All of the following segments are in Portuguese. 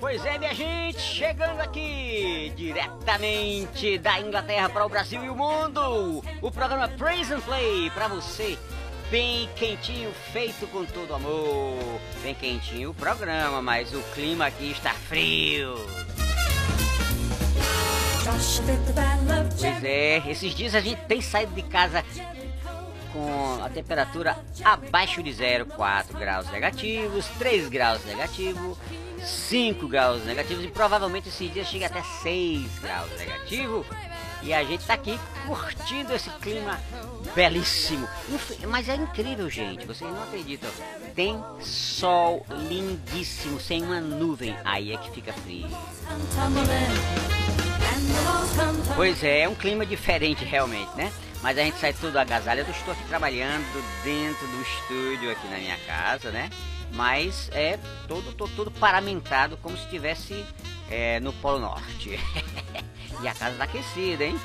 Pois é, minha gente, chegando aqui diretamente da Inglaterra para o Brasil e o mundo. O programa Praise and Play para você, bem quentinho, feito com todo amor. Bem quentinho o programa, mas o clima aqui está frio. Pois é, esses dias a gente tem saído de casa com a temperatura abaixo de zero, 4 graus negativos, 3 graus negativos, 5 graus negativos e provavelmente esses dias chega até 6 graus negativo. E a gente tá aqui curtindo esse clima belíssimo. Mas é incrível, gente, vocês não acreditam. Tem sol lindíssimo, sem uma nuvem. Aí é que fica frio. Pois é, é um clima diferente realmente, né? Mas a gente sai tudo agasalhado. Eu estou aqui trabalhando dentro do estúdio aqui na minha casa, né? Mas é todo, todo, todo paramentado como se estivesse é, no Polo Norte. e a casa tá aquecida, hein?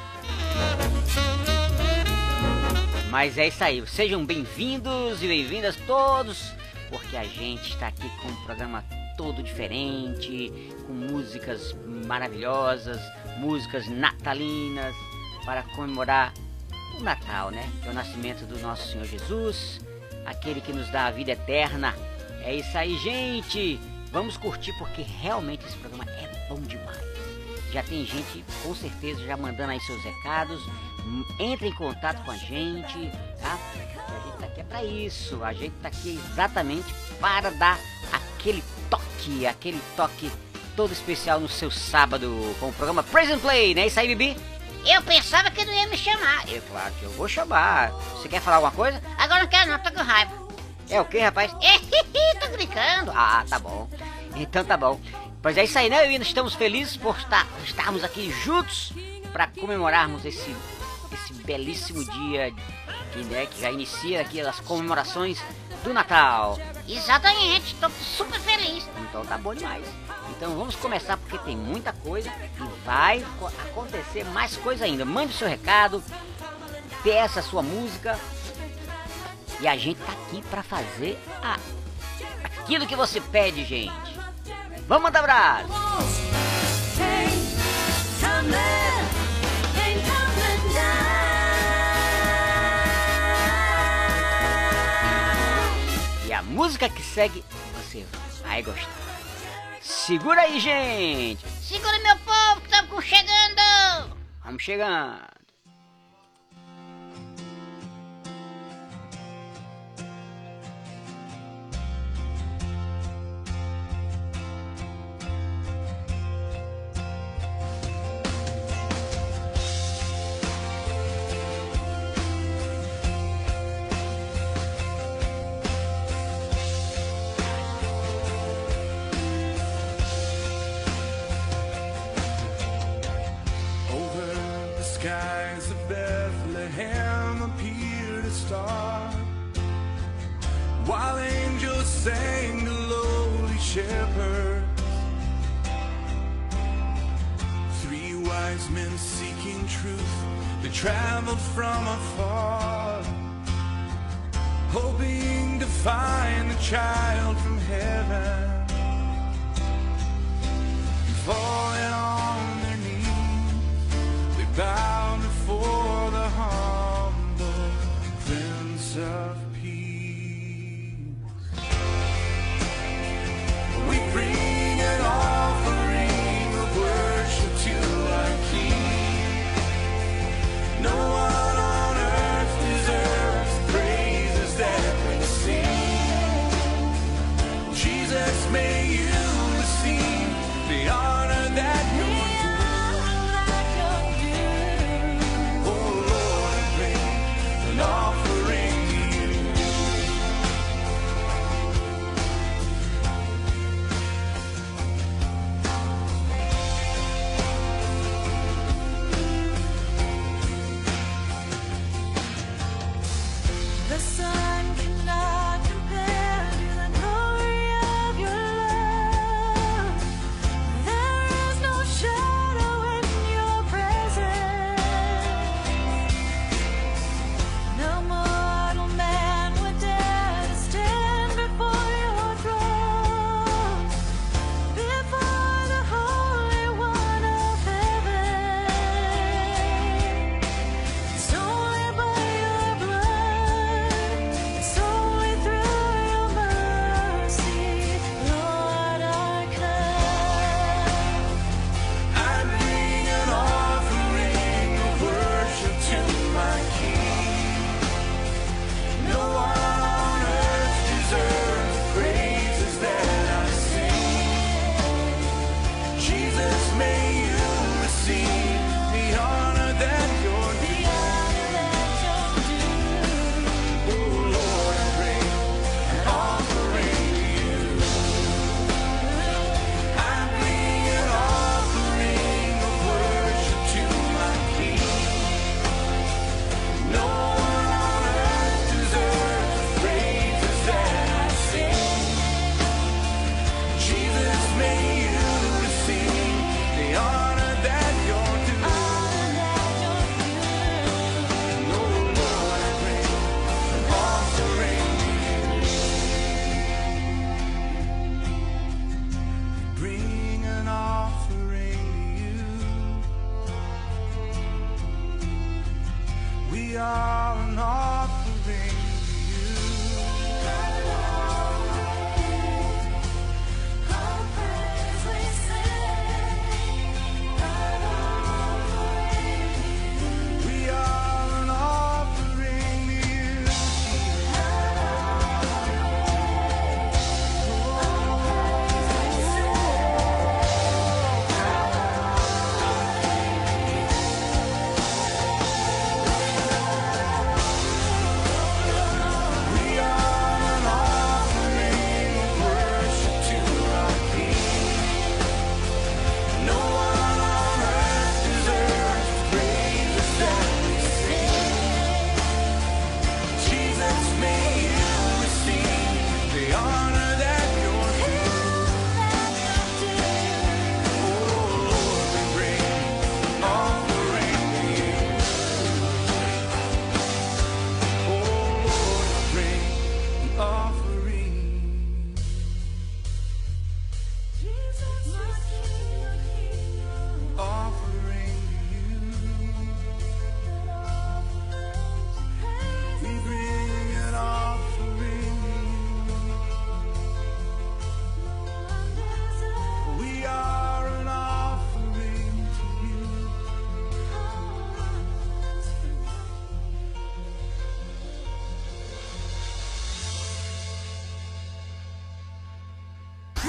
Mas é isso aí. Sejam bem-vindos e bem-vindas todos, porque a gente está aqui com um programa todo diferente, com músicas maravilhosas, músicas natalinas para comemorar o Natal, né? É o nascimento do nosso Senhor Jesus, aquele que nos dá a vida eterna. É isso aí, gente. Vamos curtir porque realmente esse programa é bom demais. Já tem gente, com certeza, já mandando aí seus recados. Entre em contato com a gente, tá? A gente tá aqui é pra isso. A gente tá aqui exatamente para dar aquele toque, aquele toque todo especial no seu sábado com o programa Praise and Play, né? Isso aí, Bibi? Eu pensava que não ia me chamar. É claro que eu vou chamar. Você quer falar alguma coisa? Agora não quero não, tô com raiva. É o que, rapaz? tô brincando. Ah, tá bom. Então tá bom. Pois é isso aí, né? Eu e nós estamos felizes por estar, estarmos aqui juntos para comemorarmos esse, esse belíssimo dia que, né, que já inicia aqui as comemorações do Natal. Exatamente, tô super feliz. Então tá bom demais. Então vamos começar porque tem muita coisa e vai co- acontecer mais coisa ainda. Mande o seu recado, peça a sua música e a gente tá aqui pra fazer a- aquilo que você pede, gente. Vamos mandar abraço! Música que segue você vai gostar. Segura aí, gente! Segura meu povo, que estamos chegando. Vamos chegando! Skies of Bethlehem appeared a star, while angels sang to lowly shepherds. Three wise men seeking truth, they traveled from afar, hoping to find the child from heaven falling on back.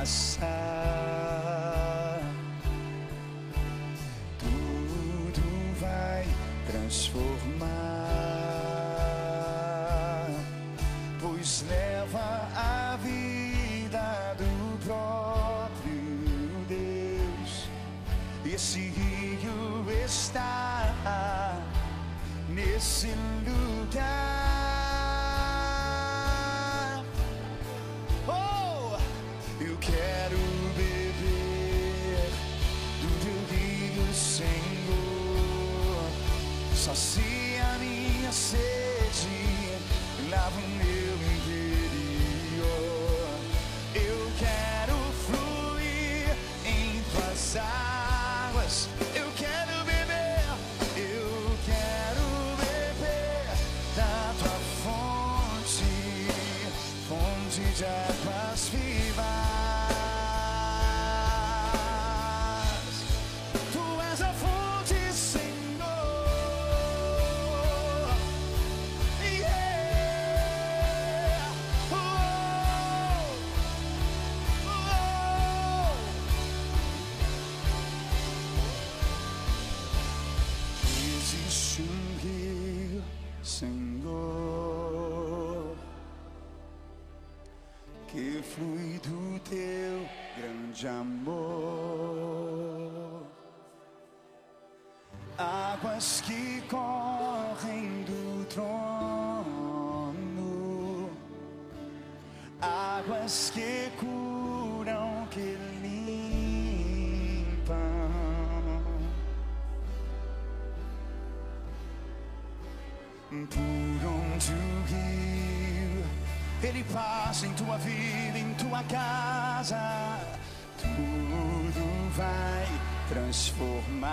passar, tudo vai transformar, pois leva a vida do próprio Deus. Esse rio está nesse lugar por onde o guio, ele passa em tua vida, em tua casa, tudo vai transformar.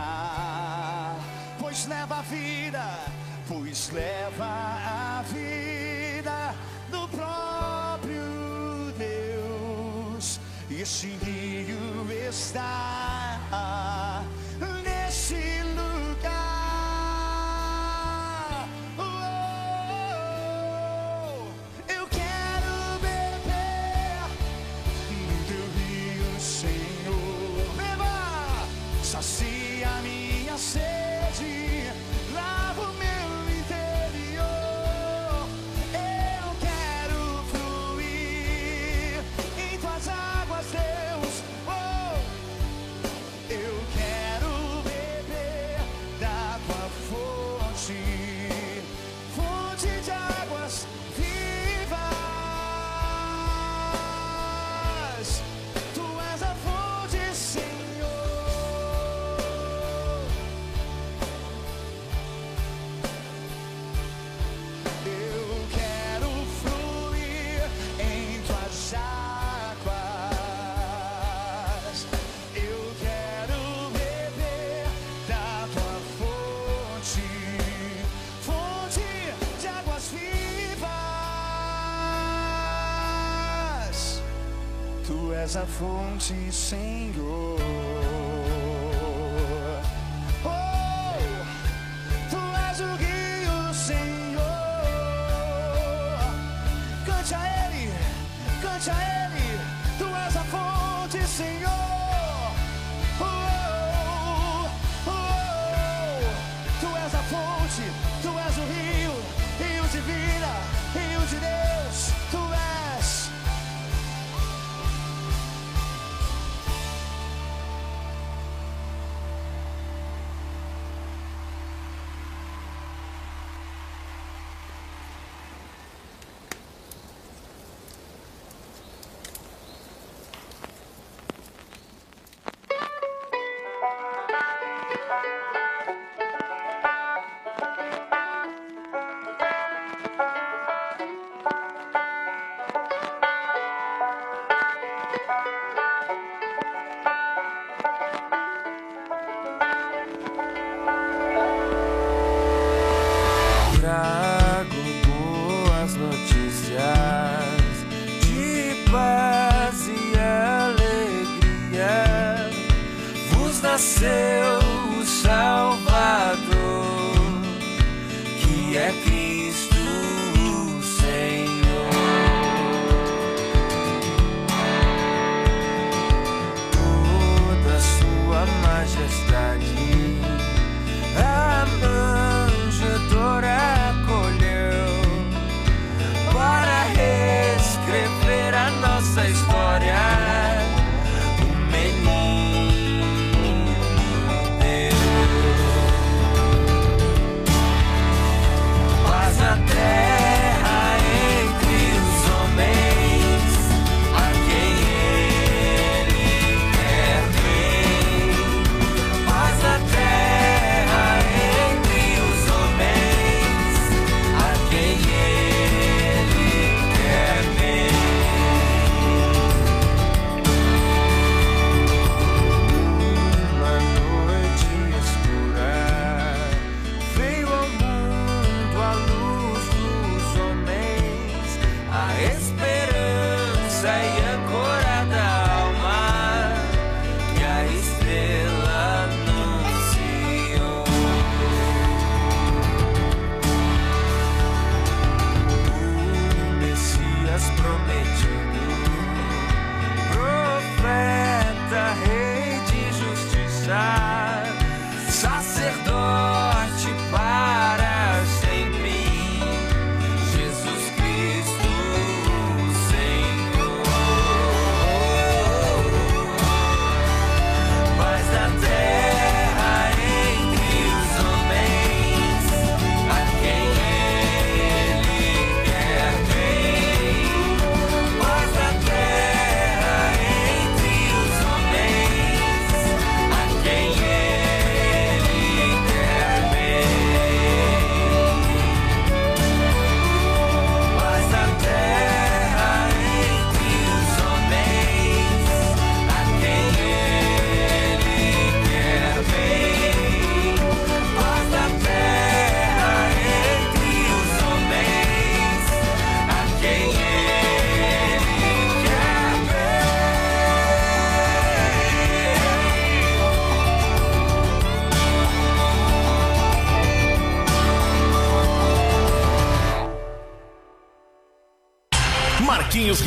Pois leva a vida, pois leva a vida do próprio Deus. Esse rio está. És a fonte, Senhor.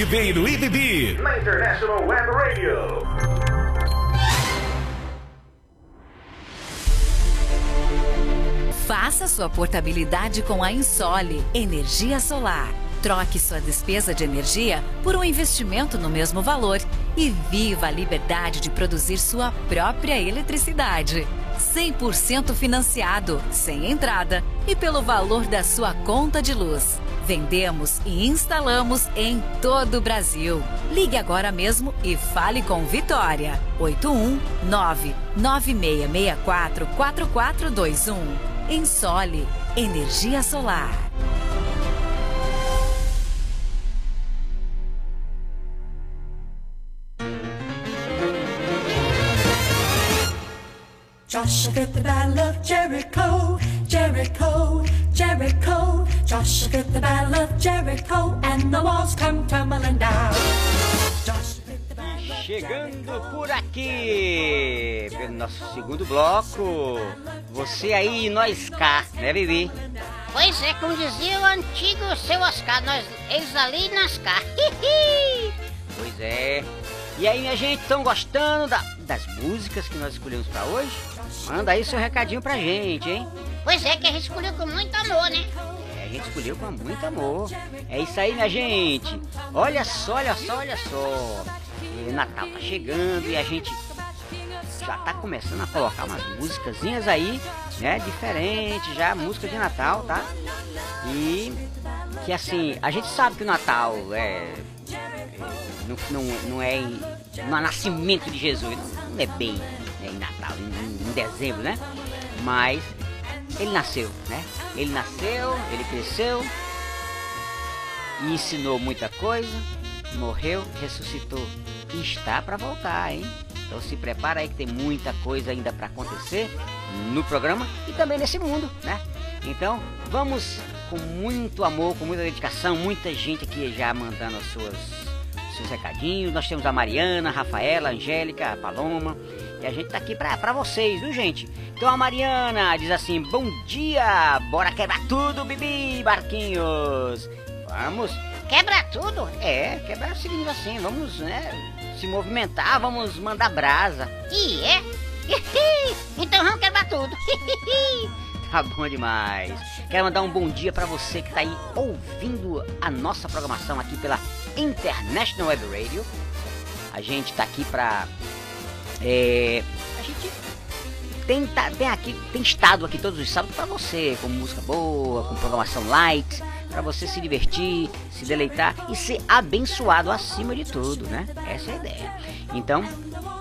Ribeiro e Bibi. Na International Web Radio. Faça sua portabilidade com a Insole Energia Solar. Troque sua despesa de energia por um investimento no mesmo valor e viva a liberdade de produzir sua própria eletricidade. 100% financiado, sem entrada e pelo valor da sua conta de luz. Vendemos e instalamos em todo o Brasil. Ligue agora mesmo e fale com Vitória. 819 9664 4421. Ensole Energia Solar. Joshua the battle of Jericho, Jericho, Jericho. Joshua the battle of Jericho, and the walls come tumbling down. Chegando por aqui, pelo nosso segundo bloco. Você aí e nós cá, né, Bibi? Pois é, como dizia o antigo seu Oscar, nós, eles ali nas cá. Pois é. E aí, minha gente, estão gostando da- das músicas que nós escolhemos pra hoje? Manda aí seu recadinho pra gente, hein? pois é, que a gente escolheu com muito amor, né? É, gente escolheu com muito amor. É isso aí, minha gente. Olha só, olha só, olha só. É, Natal tá chegando e a gente já tá começando a colocar umas músicasinhas aí, né? Diferente já, música de Natal, tá? E que assim, a gente sabe que o Natal é. é, não, não, não é não é nascimento de Jesus, não, é bem né, em Natal, em, em dezembro, né? Mas ele nasceu, né? Ele nasceu, ele cresceu e ensinou muita coisa, morreu, ressuscitou e está para voltar, hein? Então se prepara aí que tem muita coisa ainda para acontecer no programa e também nesse mundo, né? Então vamos com muito amor, com muita dedicação, muita gente aqui já mandando as suas seus recadinhos. Nós temos a Mariana, a Rafaela, a Angélica, a Paloma. E a gente tá aqui pra, pra vocês, viu, gente? Então a Mariana diz assim: Bom dia! Bora quebrar tudo, Bibi, Barquinhos! Vamos! Quebra tudo. É, quebrar o seguinte assim, vamos, né? Se movimentar, vamos mandar brasa. E é? então vamos quebrar tudo. Tá bom demais. Quero mandar um bom dia pra você que tá aí ouvindo a nossa programação aqui pela International Web Radio. A gente tá aqui pra. É, a gente tem, tá- tem aqui, tem estado aqui todos os sábados pra você, com música boa, com programação light, pra você se divertir, se deleitar e ser abençoado acima de tudo, né? Essa é a ideia. Então,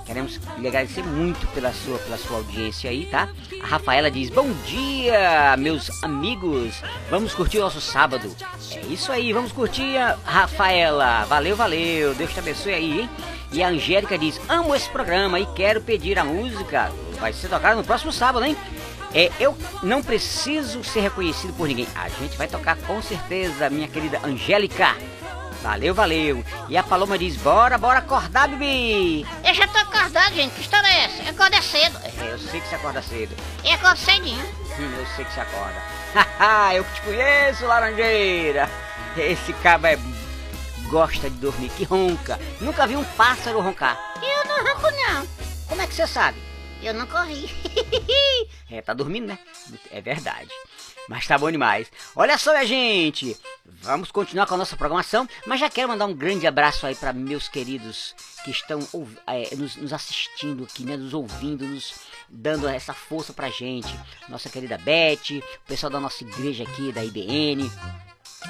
queremos lhe agradecer muito pela sua, pela sua audiência aí, tá? A Rafaela diz: Bom dia, meus amigos. Vamos curtir o nosso sábado. É isso aí, vamos curtir, Rafaela. Valeu, valeu. Deus te abençoe aí, hein? E a Angélica diz: Amo esse programa e quero pedir a música. Vai ser tocada no próximo sábado, hein? É, eu não preciso ser reconhecido por ninguém. A gente vai tocar com certeza, minha querida Angélica. Valeu, valeu. E a Paloma diz: Bora, bora acordar, Bibi. Eu já tô acordado, gente. Que história é essa? Eu cedo. É, eu sei que você acorda cedo. Eu acordo cedinho. Hum, eu sei que você acorda. Haha, eu que te conheço, laranjeira. Esse caba é... gosta de dormir, que ronca. Nunca vi um pássaro roncar. Eu não ronco, não. Como é que você sabe? Eu não corri. É, tá dormindo, né? É verdade. Mas tá bom demais. Olha só, minha gente. Vamos continuar com a nossa programação. Mas já quero mandar um grande abraço aí para meus queridos que estão é, nos, nos assistindo aqui, né? Nos ouvindo, nos dando essa força pra gente. Nossa querida Beth, o pessoal da nossa igreja aqui, da IBN.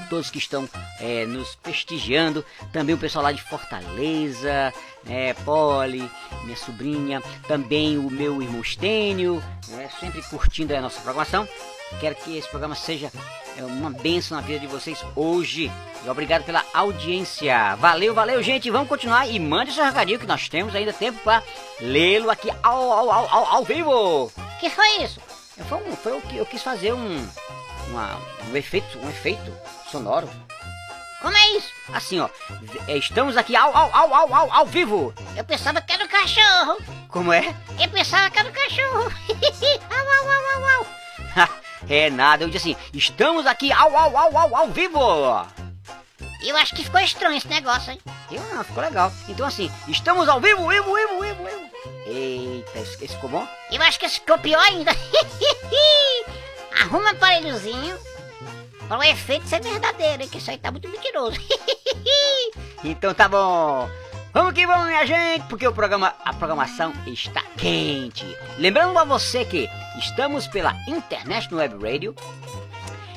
Todos que estão é, nos prestigiando, também o pessoal lá de Fortaleza, né, Polly, minha sobrinha, também o meu irmão Stênio, né, sempre curtindo a nossa programação. Quero que esse programa seja é, uma bênção na vida de vocês hoje. E obrigado pela audiência. Valeu, valeu, gente. Vamos continuar e mande seu recadinho que nós temos ainda tempo para lê-lo aqui ao, ao, ao, ao, ao vivo. que foi isso? Foi, um- foi o que eu quis fazer um, uma- um efeito, um efeito sonoro. Como é isso? Assim, ó, v- estamos aqui ao, ao, ao, ao, ao, ao vivo. Eu pensava que era o cachorro. Como é? Eu pensava que era o cachorro. au, au, au, au, au. é nada, eu disse assim, estamos aqui ao, ao, ao, ao, ao vivo. Eu acho que ficou estranho esse negócio, hein? Eu não, ficou legal. Então assim, estamos ao vivo, vivo, vivo, vivo, vivo. Eita, esse, esse ficou bom? Eu acho que esse ficou pior ainda. Arruma um aparelhozinho para o efeito ser verdadeiro, hein? Que isso aí tá muito mentiroso. Então tá bom. Vamos que vamos, minha gente, porque o programa, a programação está quente. Lembrando a você que estamos pela International Web Radio.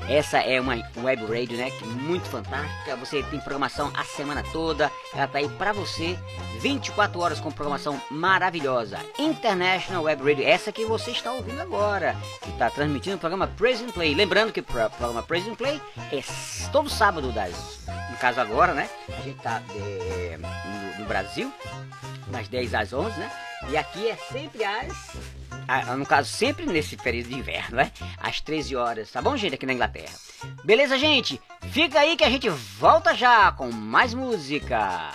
Essa é uma web radio, né, muito fantástica. Você tem programação a semana toda. Ela tá aí para você 24 horas com programação maravilhosa. International Web Radio, essa que você está ouvindo agora, que está transmitindo o programa Praise and Play. Lembrando que o pro- programa Praise and Play é todo sábado das no caso agora, né? A gente tá é, no, no Brasil, das 10 às 11, né? E aqui é sempre às. Ah, no caso, sempre nesse período de inverno, né? Às 13 horas, tá bom, gente? Aqui na Inglaterra. Beleza, gente? Fica aí que a gente volta já com mais música.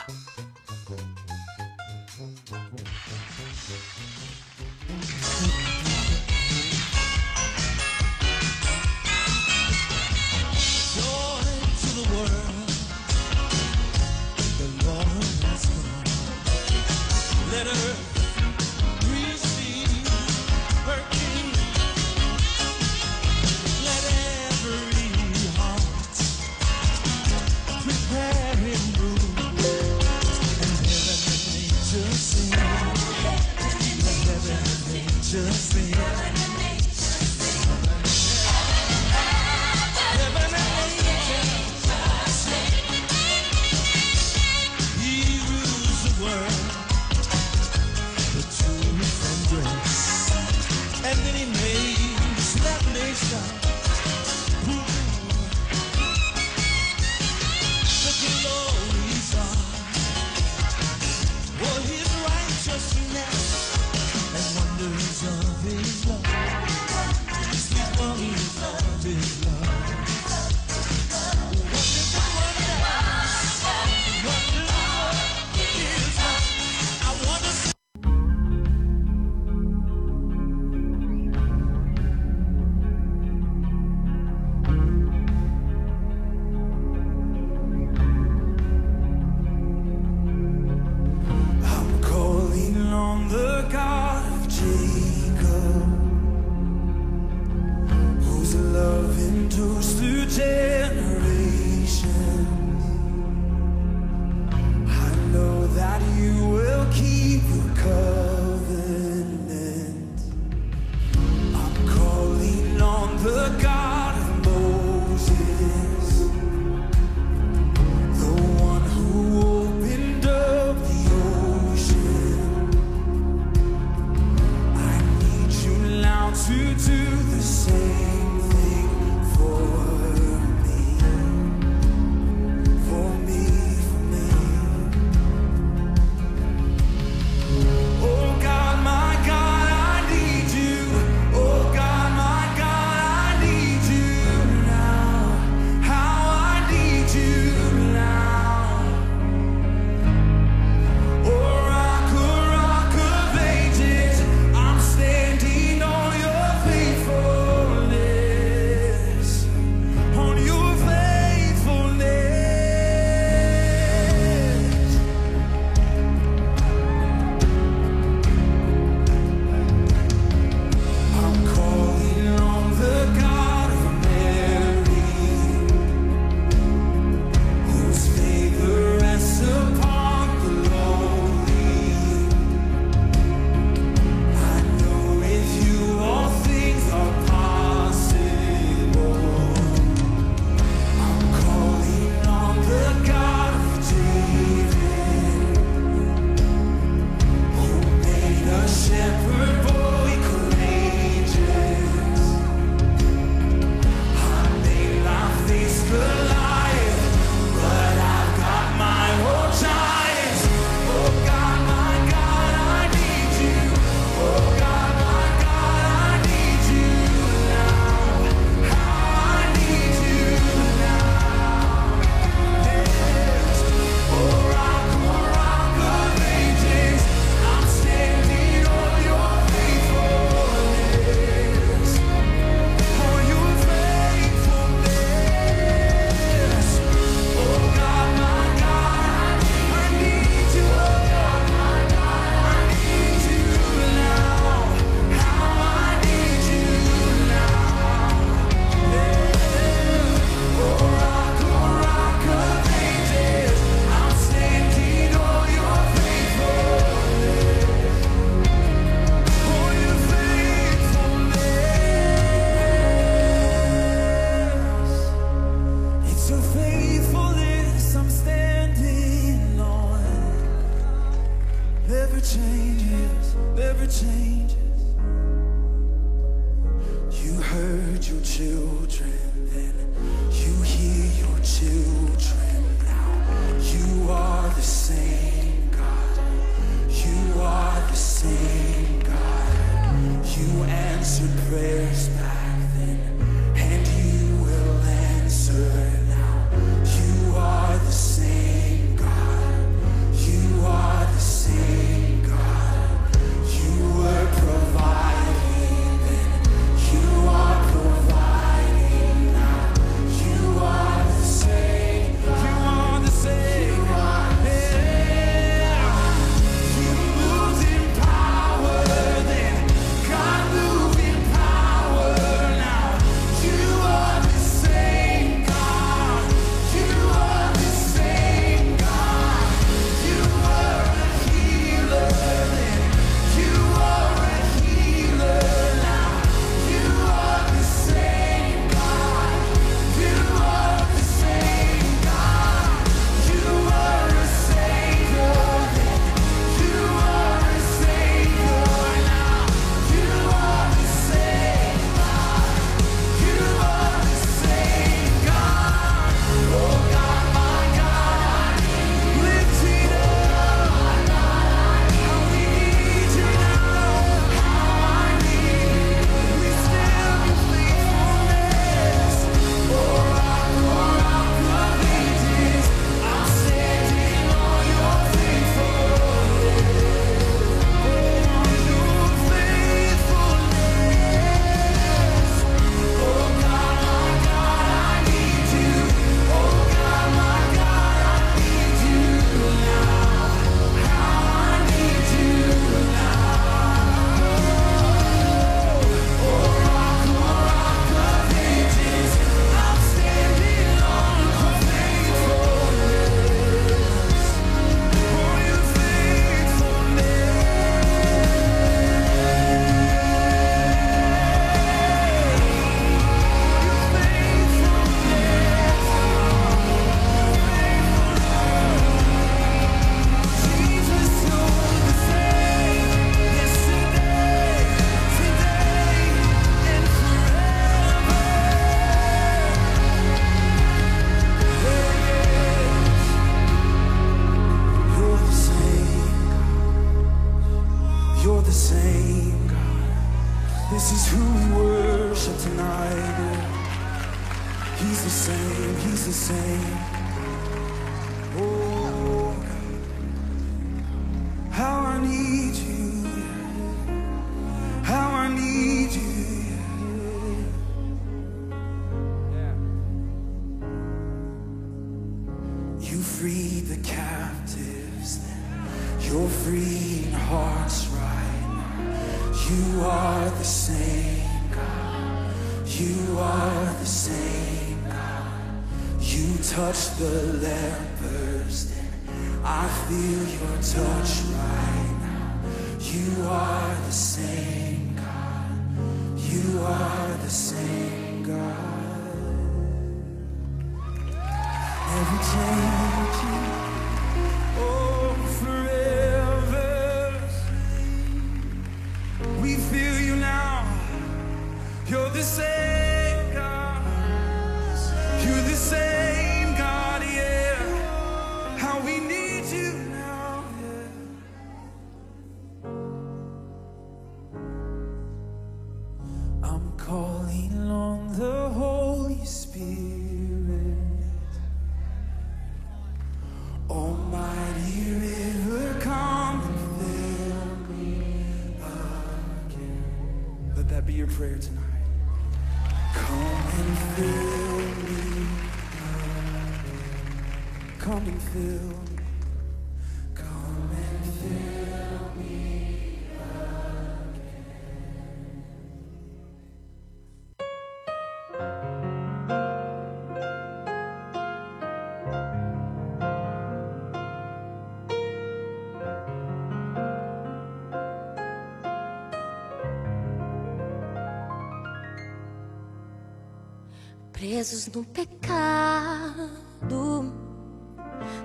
presos no pecado,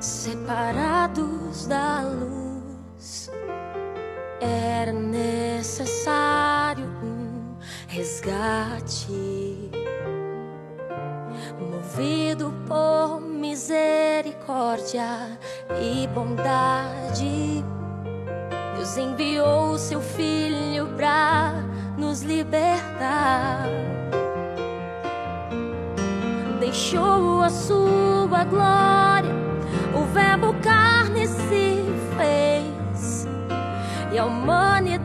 separados da luz. Era necessário um resgate, movido por misericórdia e bondade. Deus enviou seu filho para nos libertar deixou a sua glória, o verbo carne se fez e a humanidade.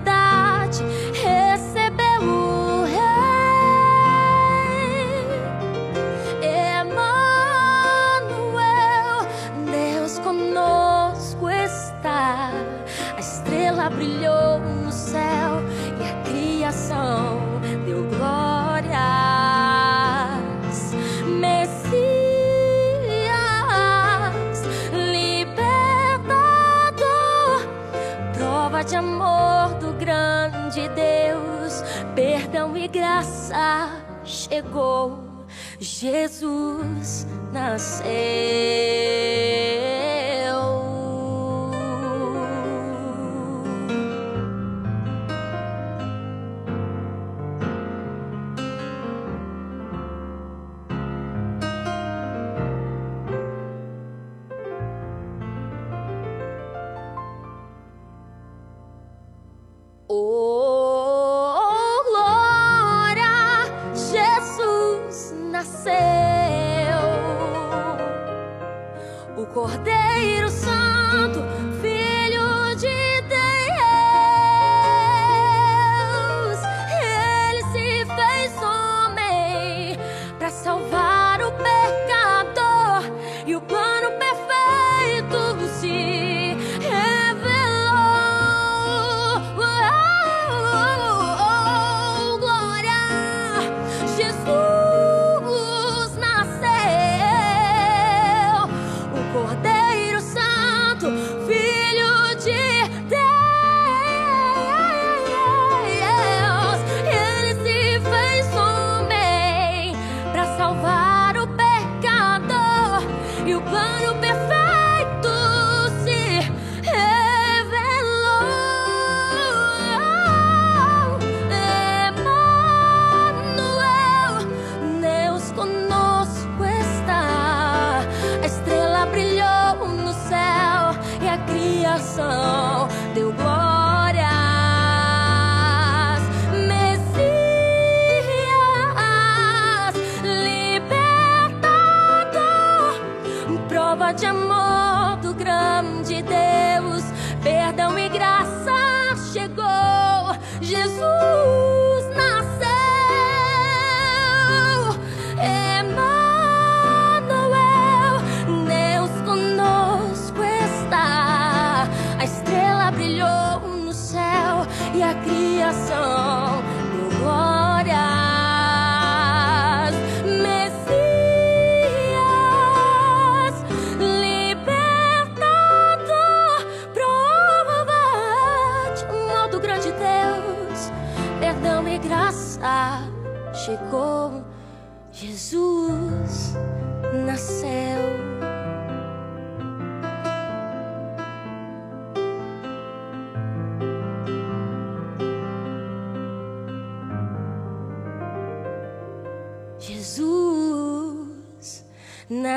chegou, Jesus nasceu.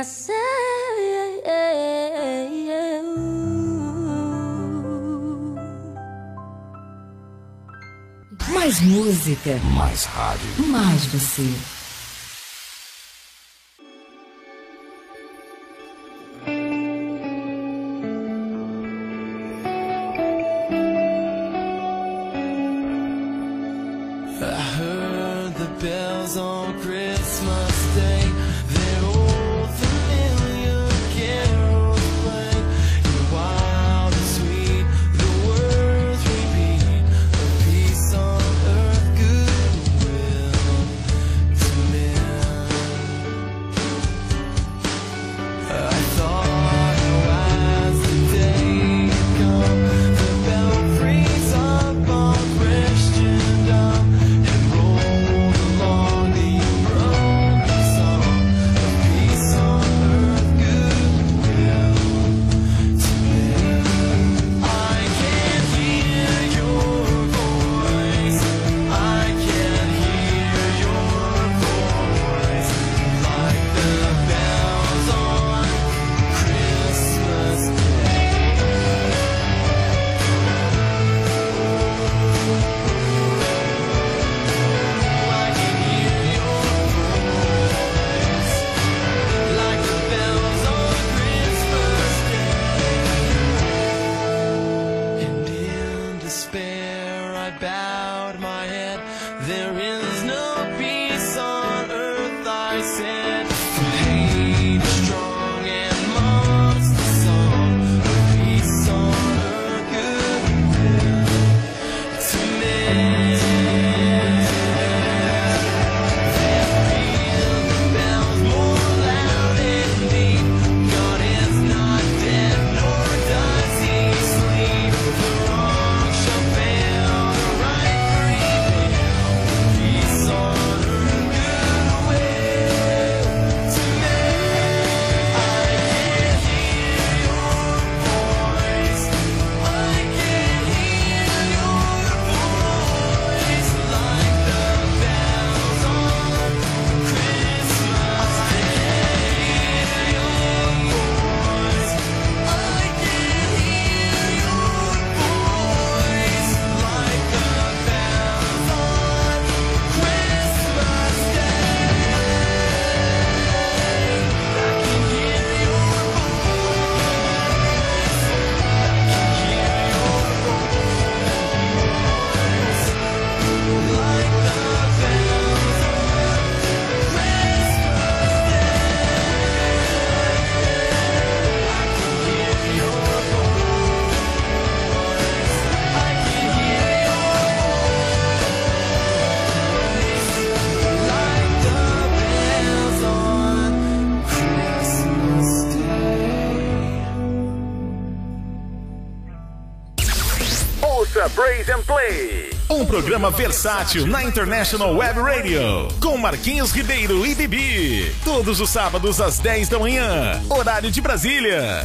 nasceu. Mais música. Mais rádio. Mais você. I said. Programa versátil na International Web Radio. Com Marquinhos Ribeiro e Bibi. Todos os sábados às 10 da manhã. Horário de Brasília.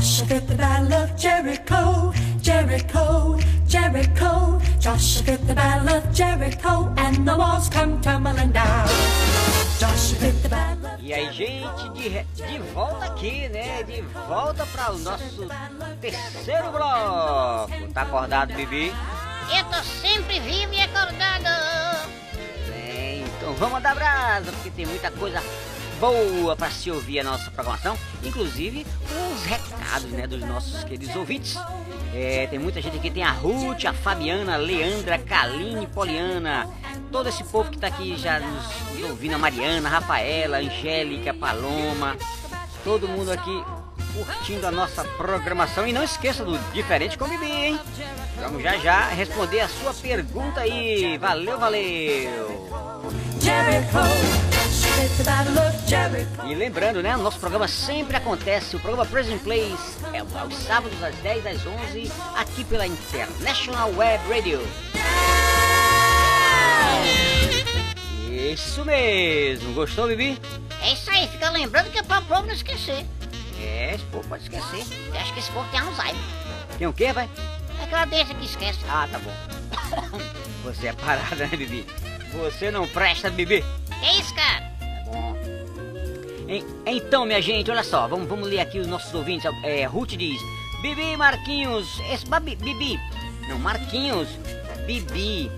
Joshua the battle of Jericho, Jericho, Jericho. Joshua the battle of Jericho, and the walls come tumbling down. Joshua the battle of E aí, gente, de, de volta aqui, né? De volta para o nosso terceiro bloco. Tá acordado, Bibi? Eu tô sempre vivo e acordado. Bem, então vamos dar brasa, porque tem muita coisa boa para se ouvir a nossa programação, inclusive os recados, né, dos nossos queridos ouvintes. É, tem muita gente aqui, tem a Ruth, a Fabiana, a Leandra, Kaline, Poliana, todo esse povo que tá aqui já nos, ouvindo, a Mariana, a Rafaela, a Angélica, a Paloma, todo mundo aqui curtindo a nossa programação. E não esqueça do Diferente Bibi, hein? Vamos já já responder a sua pergunta aí. Valeu, valeu! Jericho. E lembrando, né? Nosso programa sempre acontece, o programa Present Plays é aos sábados às 10 às 11 aqui pela International Web Radio. Isso mesmo, gostou, Bibi? É isso aí, fica lembrando que é pra povo não esquecer. É, esse povo pode esquecer. Eu acho que esse povo tem Alzheimer. Tem o quê, vai? É aquela desse que esquece. Ah, tá bom. Você é parada, né, Bibi? Você não presta, Bibi. Que isso, cara? Tá Então, minha gente, olha só, vamos, vamos ler aqui os nossos ouvintes. É, Ruth diz: Bibi Marquinhos, esse Babi, Bibi, não, Marquinhos, Bibi.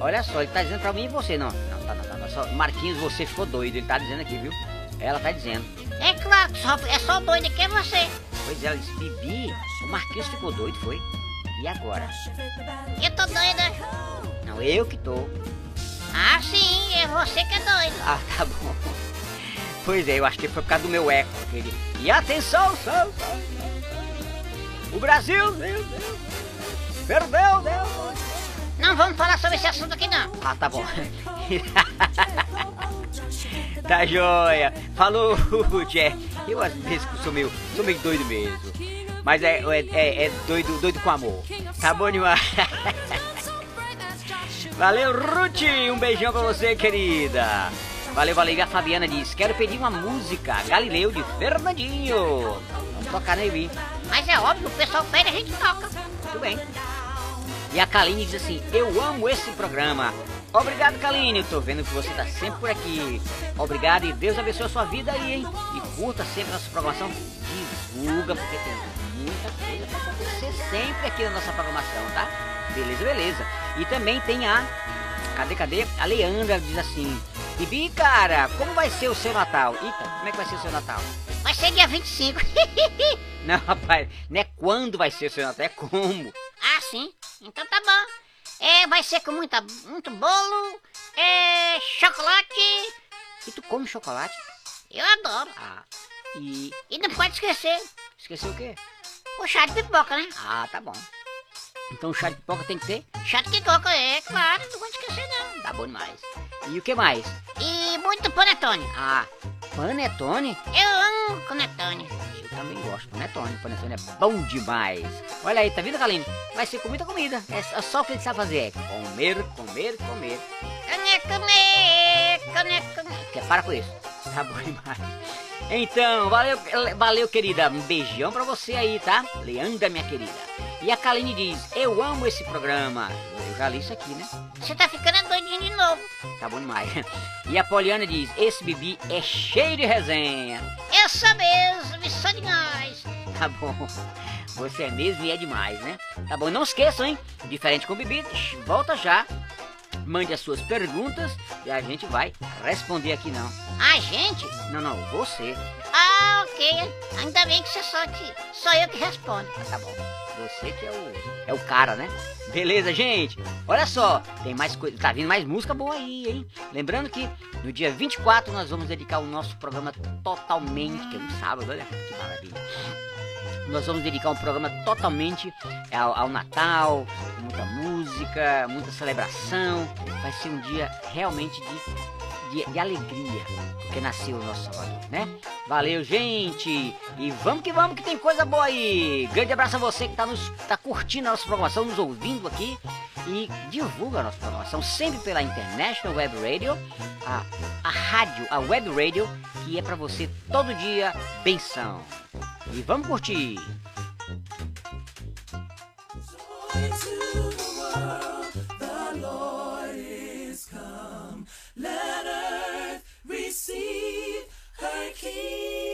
Olha só, ele tá dizendo pra mim e você, não. Não, tá, não, tá, tá, só, Marquinhos, você ficou doido, ele tá dizendo aqui, viu? Ela tá dizendo. É claro, só, é só doido que é você. Pois é, ela disse: Bibi, o Marquinhos ficou doido, foi? E agora? Eu tô doida. Não, eu que tô. Ah, sim, é você que é doido. Ah, tá bom. Pois é, eu acho que foi por causa do meu eco. Aquele... E atenção, são, são. O Brasil, Deus. Perdeu, Deus. Não vamos falar sobre esse assunto aqui, não. Ah, tá bom. tá joia. Falou, Jack. Eu às vezes sou meio, sou meio doido mesmo. Mas é, é, é, é doido, doido com amor. Tá bom demais. Valeu, Ruth. Um beijão pra você, querida. Valeu, valeu. E a Fabiana diz: Quero pedir uma música, Galileu de Fernandinho. Vamos tocar, né, Vi? Mas é óbvio, o pessoal pede, a gente toca. Muito bem. E a Kaline diz assim: Eu amo esse programa. Obrigado, Kaline. Tô vendo que você tá sempre por aqui. Obrigado e Deus abençoe a sua vida aí, hein? E curta sempre nossa programação. Divulga, porque tem muita coisa pra acontecer sempre aqui na nossa programação, tá? Beleza, beleza. E também tem a. Cadê, cadê? A Leandra diz assim: Bibi, cara, como vai ser o seu Natal? Eita, como é que vai ser o seu Natal? Vai ser dia 25. Não, rapaz, não é quando vai ser o seu Natal, é como. ah, sim. Então tá bom. É, vai ser com muita, muito bolo, é, chocolate. E tu come chocolate? Eu adoro. Ah, e. E não pode esquecer Esqueceu o quê? o chá de pipoca, né? Ah, tá bom. Então o chá de pipoca tem que ter? Chá de pipoca, é claro, não pode esquecer não. Tá bom demais. E o que mais? E muito panetone. Ah, panetone? Eu amo panetone. Eu também gosto. Panetone. Panetone é bom demais. Olha aí, tá vendo, Kaline? Vai ser com muita comida. É só- o que ele sabe fazer é comer, comer, comer. Comer, cane comer. Quer para com isso? Tá bom demais. Então, valeu, valeu, querida. Um beijão pra você aí, tá? Leandra, minha querida. E a Kaline diz: Eu amo esse programa. Eu já li isso aqui, né? Você tá ficando doidinho de novo. Tá bom demais. E a Poliana diz: Esse bibi é cheio de resenha. Eu sou mesmo, e sou demais. Tá bom. Você é mesmo e é demais, né? Tá bom, não esqueçam, hein? Diferente com o Bibi, volta já. Mande as suas perguntas e a gente vai responder aqui não. A gente? Não, não, você. Ah, ok. Ainda bem que você só que sou eu que respondo. Ah, tá bom. Você que é o, é o cara, né? Beleza, gente? Olha só, tem mais coisa, tá vindo mais música boa aí, hein? Lembrando que no dia 24 nós vamos dedicar o nosso programa totalmente, que é um sábado, olha que maravilha. Nós vamos dedicar um programa totalmente ao, ao Natal, muita música, muita celebração. Vai ser um dia realmente de, de, de alegria, porque nasceu o nosso Salvador, né? Valeu, gente! E vamos que vamos, que tem coisa boa aí! Grande abraço a você que está nos, tá curtindo a nossa programação, nos ouvindo aqui e divulga a nossa programação sempre pela International Web Radio, a, a rádio, a web radio, que é para você todo dia, benção! E vamos curtir! Let us receive her King.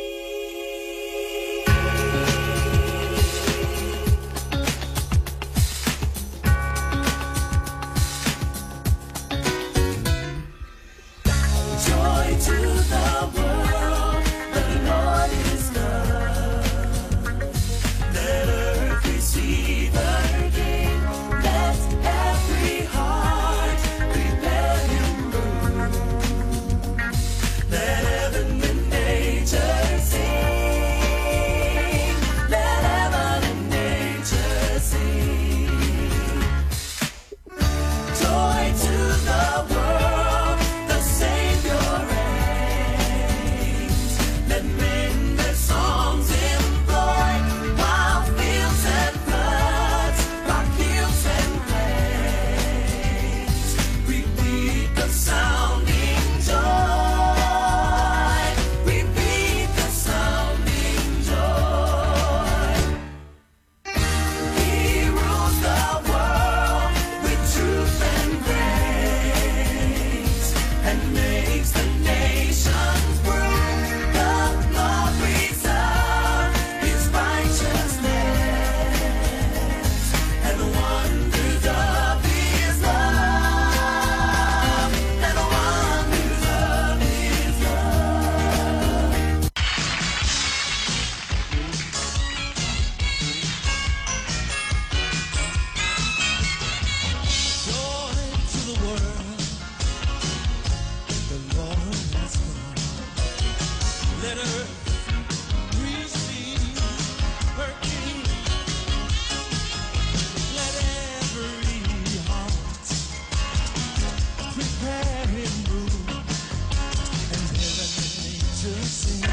just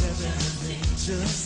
heaven angels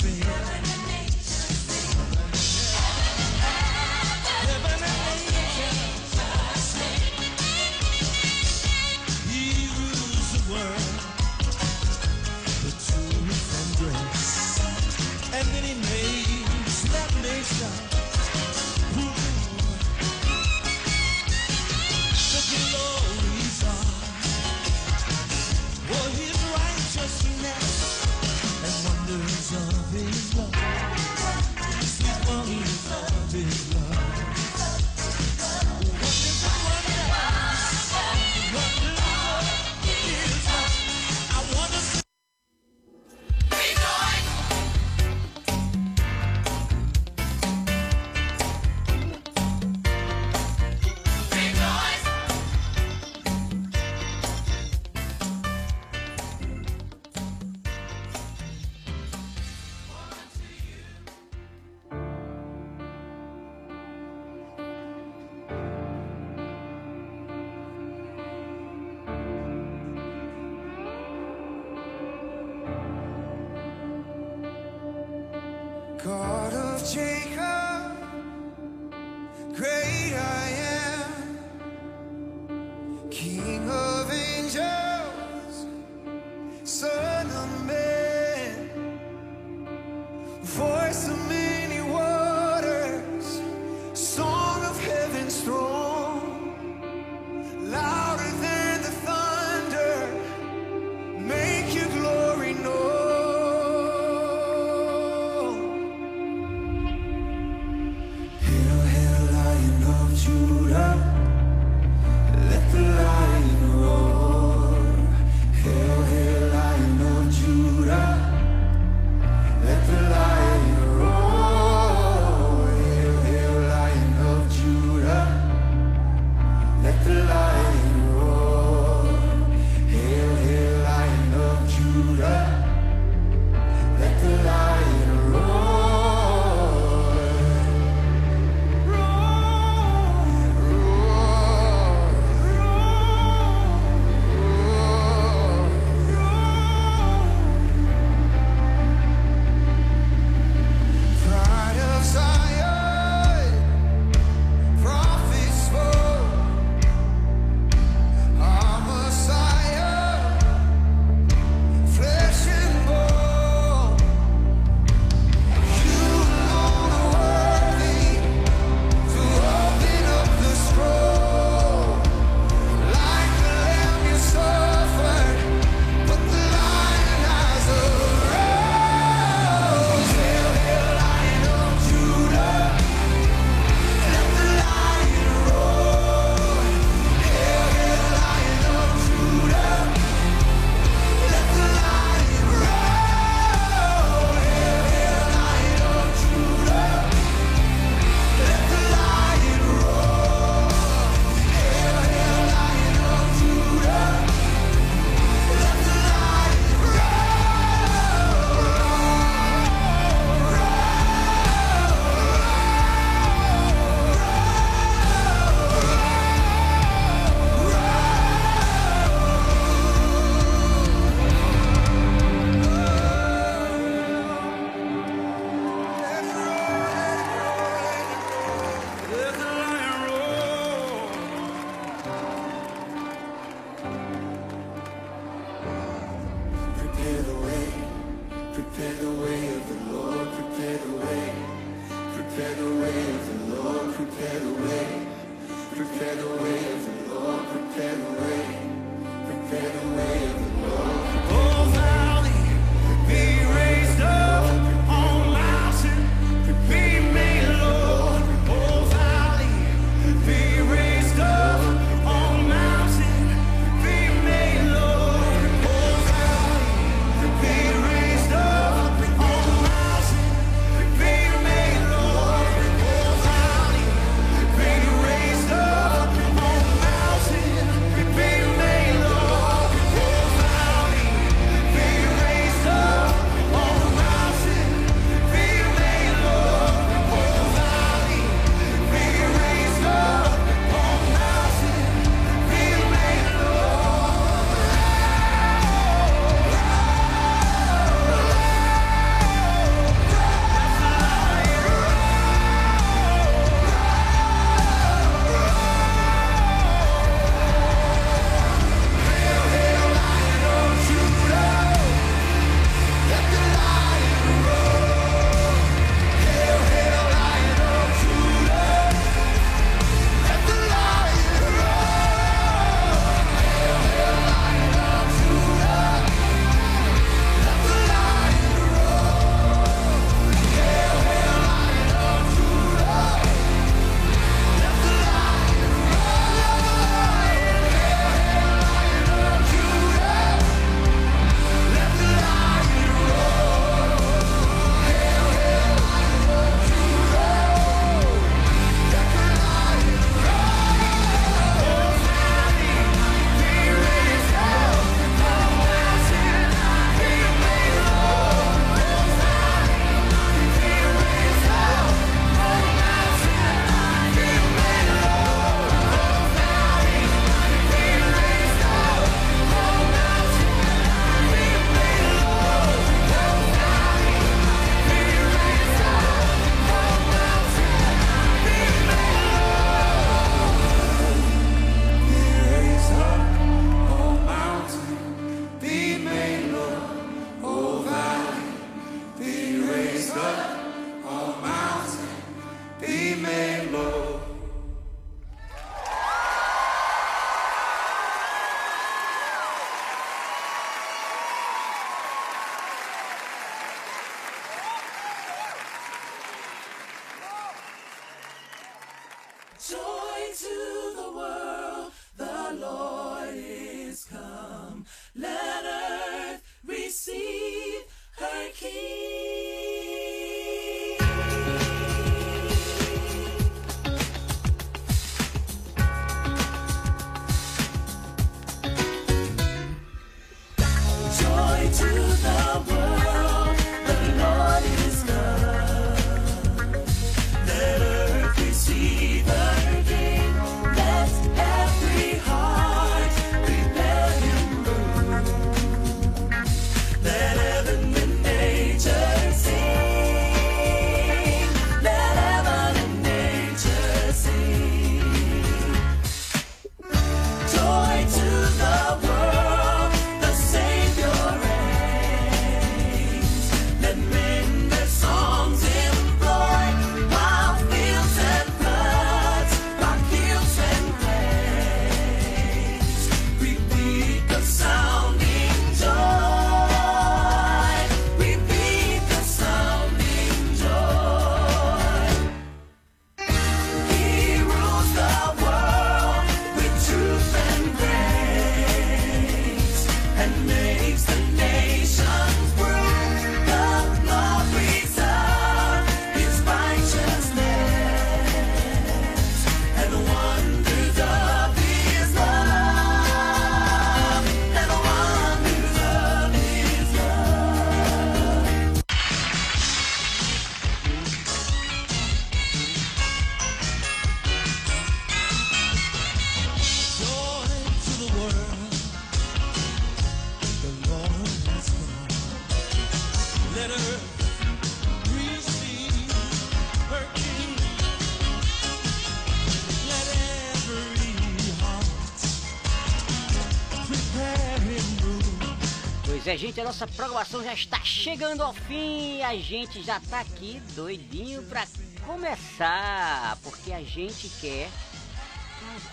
gente, a nossa programação já está chegando ao fim. A gente já tá aqui doidinho pra começar, porque a gente quer,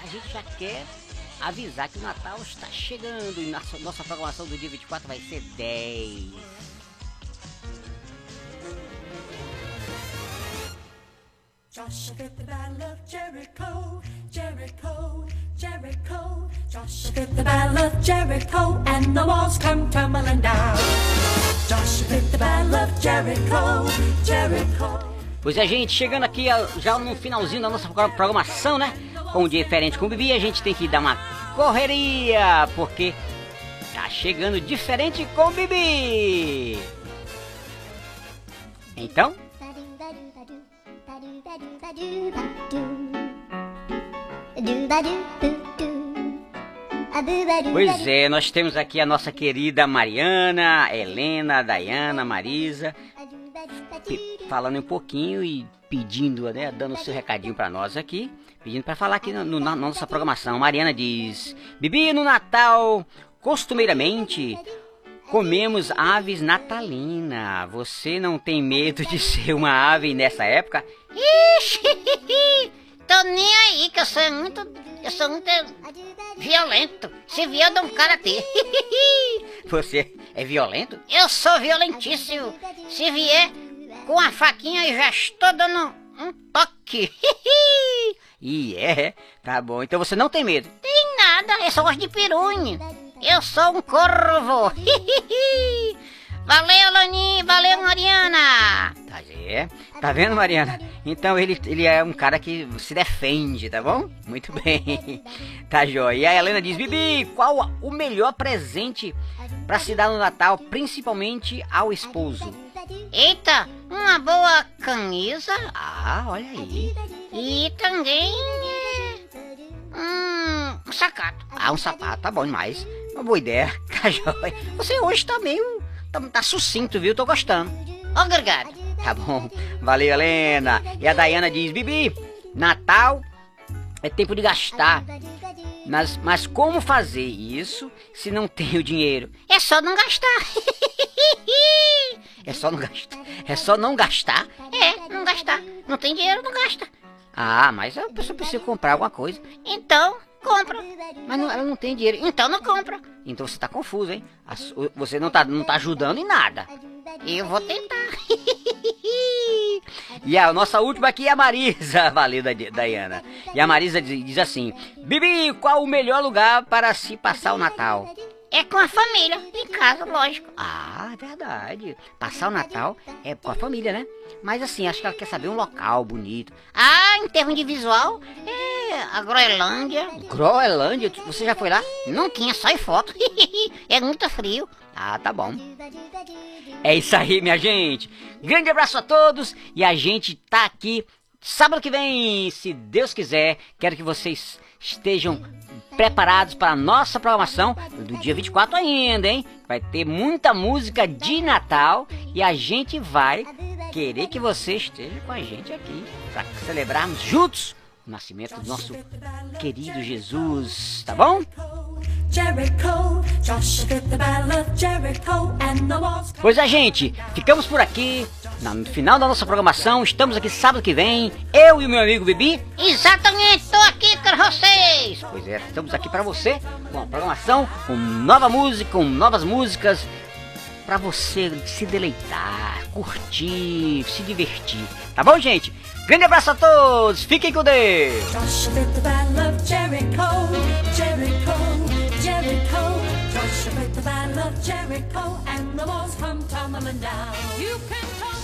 a gente já quer avisar que o Natal está chegando e nossa, nossa programação do dia 24 vai ser 10. Joshua the of Jericho, Jericho, Jericho. Joshua the of Jericho, and the walls come tumbling down. Joshua the of Jericho, Jericho. Pois é, gente, chegando aqui já no finalzinho da nossa pro- programação, né? Com diferente com Bibi, a gente tem que dar uma correria, porque tá chegando diferente com Bibi. Então, Pois é, nós temos aqui a nossa querida Mariana, Helena, Dayana, Marisa, falando um pouquinho e pedindo, né, dando seu recadinho pra nós aqui, pedindo pra falar aqui no- no- na nossa programação. Mariana diz: Bibi, no Natal, costumeiramente comemos aves natalina. Você não tem medo de ser uma ave nessa época? Ixi, tô nem aí que eu sou muito. Eu sou muito violento. Se vier, eu dou um karatê. Você é violento? Eu sou violentíssimo. Se vier com a faquinha, eu já estou dando um toque. E é, tá bom. Então você não tem medo. Tem nada, eu só gosto de pirunha. Eu sou um corvo. Valeu, Lani. Valeu, Mariana. Tá, é. tá vendo, Mariana? Então ele, ele é um cara que se defende, tá bom? Muito bem. Tá joia. E a Helena diz: Bibi, qual o melhor presente pra se dar no Natal, principalmente ao esposo? Eita, uma boa camisa. Ah, olha aí. E também. Hum, um sacato. Ah, um sapato, tá bom demais. Uma boa ideia. Tá joia. Você hoje tá meio. Tá, tá sucinto, viu? Tô gostando. Obrigado. Tá bom. Valeu, Helena. E a Dayana diz: Bibi, Natal é tempo de gastar. Mas, mas como fazer isso se não tenho dinheiro? É só não gastar. É só não gastar. É só não gastar? É, não gastar. Não tem dinheiro, não gasta. Ah, mas a pessoa precisa comprar alguma coisa. Então, compra. Mas não- ela não tem dinheiro. Então não compra. Então você tá confuso, hein? Você não tá, não tá ajudando em nada. Eu vou tentar. E a nossa última aqui é a Marisa. Valeu, da Dayana. E a Marisa diz, diz assim: Bibi, qual o melhor lugar para se passar o Natal? É com a família, em casa, lógico. Ah, é verdade. Passar o Natal é com a família, né? Mas assim, acho que ela quer saber um local bonito. Ah, em termos de visual, é a Groenlândia. Groenlândia, você já foi lá? Não tinha só em foto. é muito frio. Ah, tá bom. É isso aí, minha gente. Grande abraço a todos e a gente tá aqui sábado que vem, se Deus quiser. Quero que vocês estejam preparados para a nossa programação do dia 24 ainda, hein? Vai ter muita música de Natal e a gente vai querer que você esteja com a gente aqui para celebrarmos juntos o nascimento do nosso querido Jesus, tá bom? Pois é, gente, ficamos por aqui. No final da nossa programação, estamos aqui sábado que vem. Eu e o meu amigo Bibi. Exatamente, tô aqui com vocês. Pois é, estamos aqui para você com a programação, com nova música, com novas músicas, para você se deleitar, curtir, se divertir. Tá bom, gente? Grande abraço a todos. Fiquem com Deus. Jericho, and the walls come tumbling down. You can talk.